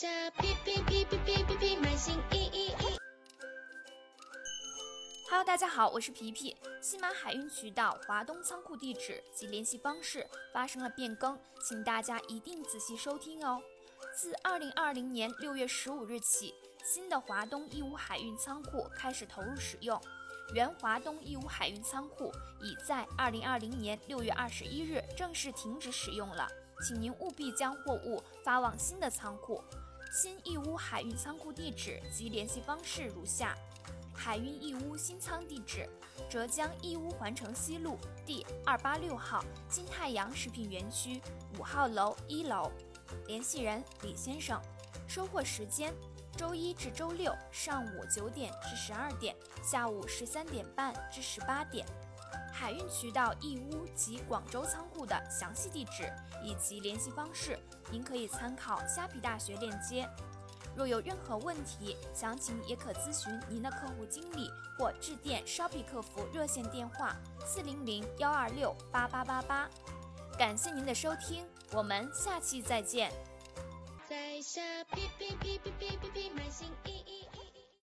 下哔哔哔哔哔哔哔，满心意意意。Hello，大家好，我是皮皮。西马海运渠道华东仓库地址及联系方式发生了变更，请大家一定仔细收听哦。自二零二零年六月十五日起，新的华东义乌海运仓库开始投入使用。原华东义乌海运仓库已在二零二零年六月二十一日正式停止使用了，请您务必将货物发往新的仓库。新义乌海运仓库地址及联系方式如下。海运义乌新仓地址：浙江义乌环城西路第二八六号金太阳食品园区五号楼一楼。联系人李先生。收货时间：周一至周六上午九点至十二点，下午十三点半至十八点。海运渠道义乌及广州仓库的详细地址以及联系方式，您可以参考虾皮大学链接。若有任何问题，详情也可咨询您的客户经理或致电 Shopee 客服热线电话四零零幺二六八八八八。感谢您的收听，我们下期再见。在下哔哔哔哔哔，